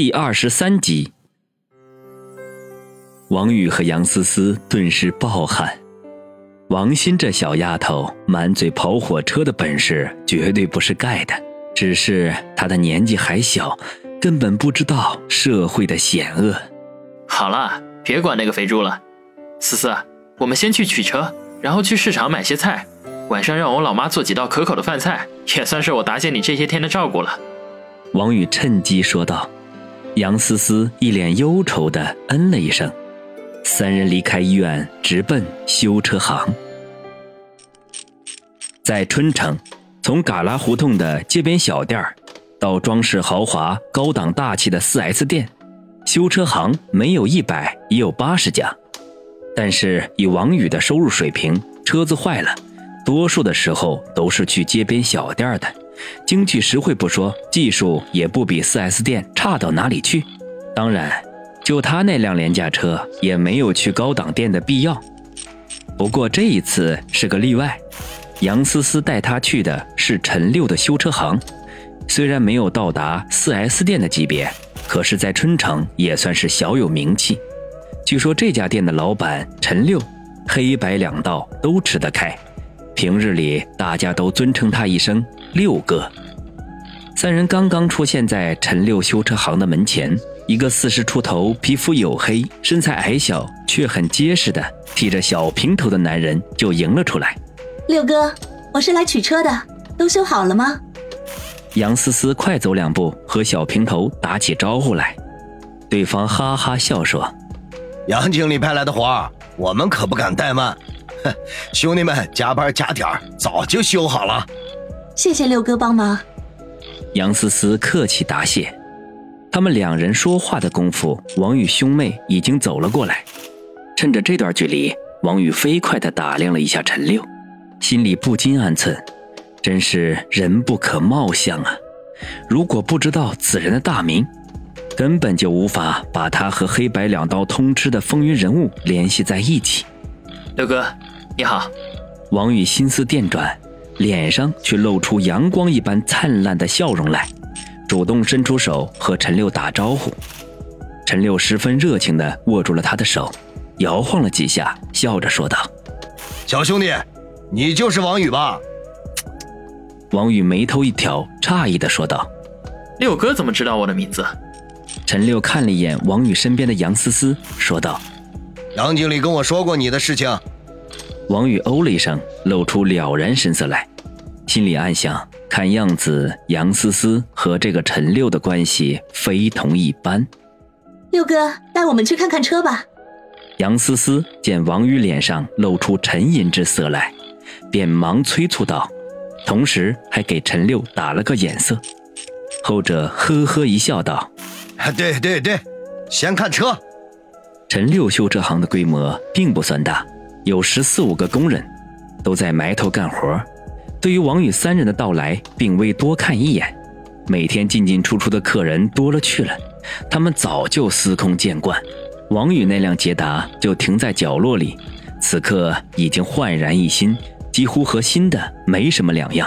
第二十三集，王宇和杨思思顿时暴汗。王鑫这小丫头满嘴跑火车的本事绝对不是盖的，只是她的年纪还小，根本不知道社会的险恶。好了，别管那个肥猪了。思思，我们先去取车，然后去市场买些菜，晚上让我老妈做几道可口的饭菜，也算是我答谢你这些天的照顾了。王宇趁机说道。杨思思一脸忧愁的嗯了一声，三人离开医院，直奔修车行。在春城，从旮旯胡同的街边小店到装饰豪华、高档大气的四 S 店，修车行没有一百也有八十家。但是以王宇的收入水平，车子坏了，多数的时候都是去街边小店的。经济实惠不说，技术也不比 4S 店差到哪里去。当然，就他那辆廉价车，也没有去高档店的必要。不过这一次是个例外，杨思思带他去的是陈六的修车行，虽然没有到达 4S 店的级别，可是，在春城也算是小有名气。据说这家店的老板陈六，黑白两道都吃得开。平日里，大家都尊称他一声“六哥”。三人刚刚出现在陈六修车行的门前，一个四十出头、皮肤黝黑、身材矮小却很结实的剃着小平头的男人就迎了出来：“六哥，我是来取车的，都修好了吗？”杨思思快走两步和小平头打起招呼来，对方哈哈笑说：“杨经理派来的活，我们可不敢怠慢。”哼，兄弟们加班加点早就修好了。谢谢六哥帮忙。杨思思客气答谢。他们两人说话的功夫，王宇兄妹已经走了过来。趁着这段距离，王宇飞快地打量了一下陈六，心里不禁暗忖：真是人不可貌相啊！如果不知道此人的大名，根本就无法把他和黑白两道通吃的风云人物联系在一起。六哥。你好，王宇心思电转，脸上却露出阳光一般灿烂的笑容来，主动伸出手和陈六打招呼。陈六十分热情地握住了他的手，摇晃了几下，笑着说道：“小兄弟，你就是王宇吧？”王宇眉头一挑，诧异地说道：“六哥怎么知道我的名字？”陈六看了一眼王宇身边的杨思思，说道：“杨经理跟我说过你的事情。”王宇哦了一声，露出了然神色来，心里暗想：看样子杨思思和这个陈六的关系非同一般。六哥，带我们去看看车吧。杨思思见王宇脸上露出沉吟之色来，便忙催促道，同时还给陈六打了个眼色。后者呵呵一笑，道：“对对对，先看车。”陈六修车行的规模并不算大。有十四五个工人，都在埋头干活。对于王宇三人的到来，并未多看一眼。每天进进出出的客人多了去了，他们早就司空见惯。王宇那辆捷达就停在角落里，此刻已经焕然一新，几乎和新的没什么两样。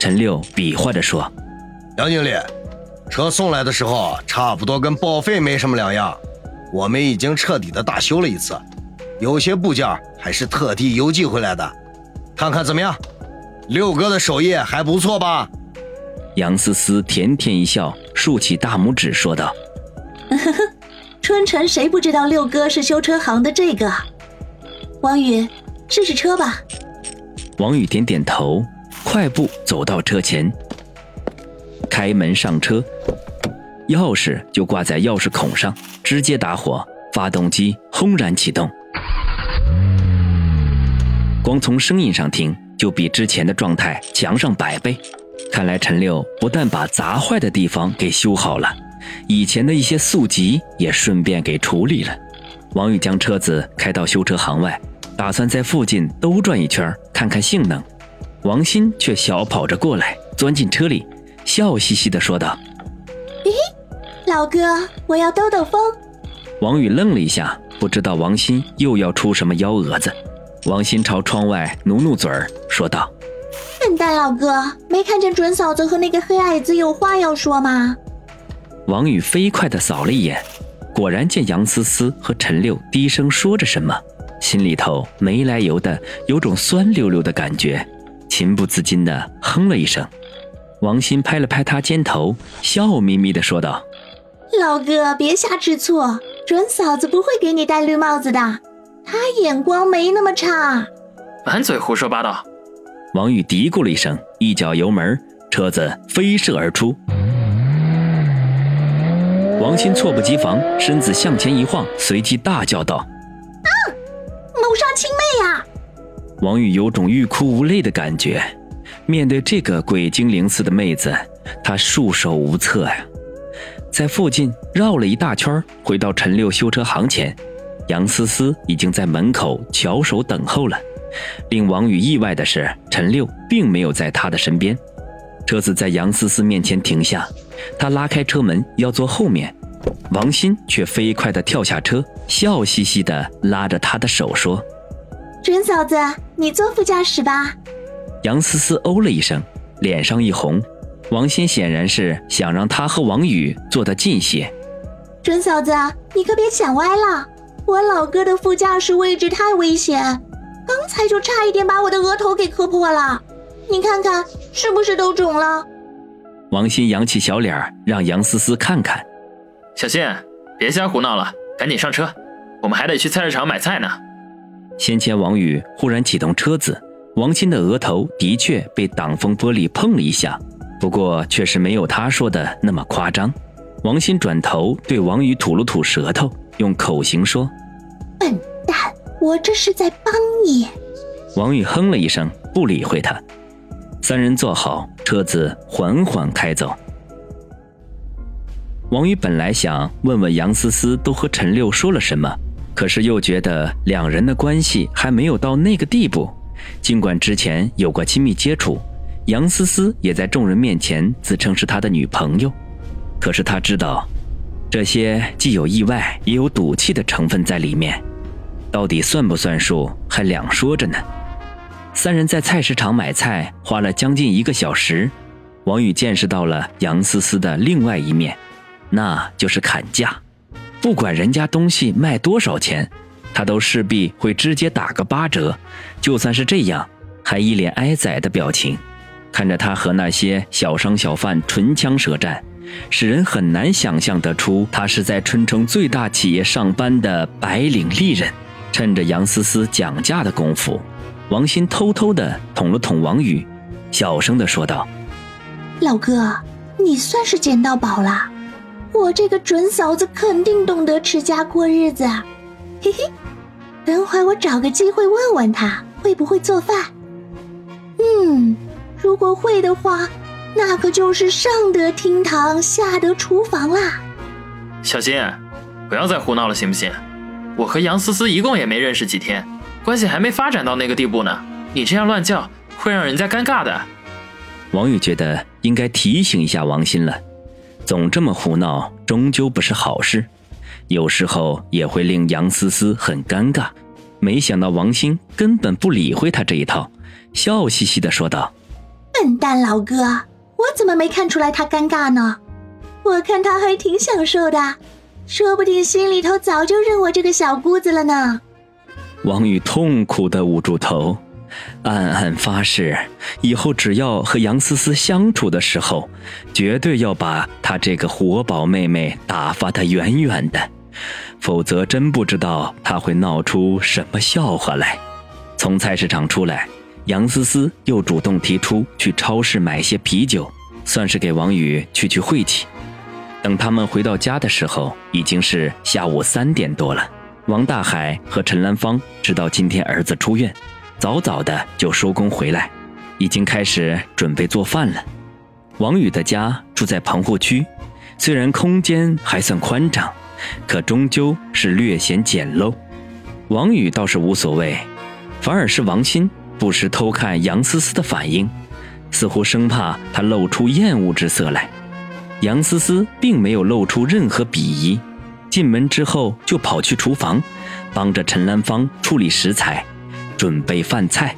陈六比划着说：“杨经理，车送来的时候差不多跟报废没什么两样，我们已经彻底的大修了一次。”有些部件还是特地邮寄回来的，看看怎么样？六哥的手艺还不错吧？杨思思甜甜一笑，竖起大拇指说道：“呵呵，春城谁不知道六哥是修车行的这个？王宇，试试车吧。”王宇点点头，快步走到车前，开门上车，钥匙就挂在钥匙孔上，直接打火，发动机轰然启动。光从声音上听，就比之前的状态强上百倍。看来陈六不但把砸坏的地方给修好了，以前的一些宿疾也顺便给处理了。王宇将车子开到修车行外，打算在附近兜转一圈，看看性能。王鑫却小跑着过来，钻进车里，笑嘻嘻地说道：“咦，老哥，我要兜兜风。”王宇愣了一下，不知道王鑫又要出什么幺蛾子。王鑫朝窗外努努嘴儿，说道：“笨蛋老哥，没看见准嫂子和那个黑矮子有话要说吗？”王宇飞快地扫了一眼，果然见杨思思和陈六低声说着什么，心里头没来由的有种酸溜溜的感觉，情不自禁地哼了一声。王鑫拍了拍他肩头，笑眯眯地说道：“老哥，别瞎吃醋，准嫂子不会给你戴绿帽子的，她眼光没那么差。”满嘴胡说八道。王宇嘀咕了一声，一脚油门，车子飞射而出。王鑫猝不及防，身子向前一晃，随即大叫道：“啊！谋杀亲妹呀！”王宇有种欲哭无泪的感觉。面对这个鬼精灵似的妹子，他束手无策呀。在附近绕了一大圈，回到陈六修车行前，杨思思已经在门口翘首等候了。令王宇意外的是，陈六并没有在他的身边。车子在杨思思面前停下，他拉开车门要坐后面，王鑫却飞快地跳下车，笑嘻嘻地拉着他的手说：“准嫂子，你坐副驾驶吧。”杨思思哦了一声，脸上一红。王鑫显然是想让他和王宇坐得近些。准嫂子，你可别想歪了，我老哥的副驾驶位置太危险，刚才就差一点把我的额头给磕破了。你看看，是不是都肿了？王鑫扬起小脸，让杨思思看看。小心，别瞎胡闹了，赶紧上车，我们还得去菜市场买菜呢。先前王宇忽然启动车子。王鑫的额头的确被挡风玻璃碰了一下，不过确实没有他说的那么夸张。王鑫转头对王宇吐了吐舌头，用口型说：“笨蛋，我这是在帮你。”王宇哼了一声，不理会他。三人坐好，车子缓缓开走。王宇本来想问问杨思思都和陈六说了什么，可是又觉得两人的关系还没有到那个地步。尽管之前有过亲密接触，杨思思也在众人面前自称是他的女朋友，可是他知道，这些既有意外也有赌气的成分在里面，到底算不算数还两说着呢。三人在菜市场买菜花了将近一个小时，王宇见识到了杨思思的另外一面，那就是砍价，不管人家东西卖多少钱。他都势必会直接打个八折，就算是这样，还一脸挨宰的表情，看着他和那些小商小贩唇枪舌战，使人很难想象得出他是在春城最大企业上班的白领丽人。趁着杨思思讲价的功夫，王鑫偷偷的捅了捅王宇，小声的说道：“老哥，你算是捡到宝了，我这个准嫂子肯定懂得持家过日子。”嘿嘿。等会我找个机会问问他会不会做饭。嗯，如果会的话，那可就是上得厅堂，下得厨房啦。小心，不要再胡闹了，行不行？我和杨思思一共也没认识几天，关系还没发展到那个地步呢。你这样乱叫，会让人家尴尬的。王宇觉得应该提醒一下王鑫了，总这么胡闹，终究不是好事。有时候也会令杨思思很尴尬，没想到王鑫根本不理会他这一套，笑嘻嘻的说道：“笨蛋老哥，我怎么没看出来他尴尬呢？我看他还挺享受的，说不定心里头早就认我这个小姑子了呢。”王宇痛苦的捂住头。暗暗发誓，以后只要和杨思思相处的时候，绝对要把她这个活宝妹妹打发得远远的，否则真不知道她会闹出什么笑话来。从菜市场出来，杨思思又主动提出去超市买些啤酒，算是给王宇去去晦气。等他们回到家的时候，已经是下午三点多了。王大海和陈兰芳知道今天儿子出院。早早的就收工回来，已经开始准备做饭了。王宇的家住在棚户区，虽然空间还算宽敞，可终究是略显简陋。王宇倒是无所谓，反而是王鑫不时偷看杨思思的反应，似乎生怕他露出厌恶之色来。杨思思并没有露出任何鄙夷，进门之后就跑去厨房，帮着陈兰芳处理食材。准备饭菜。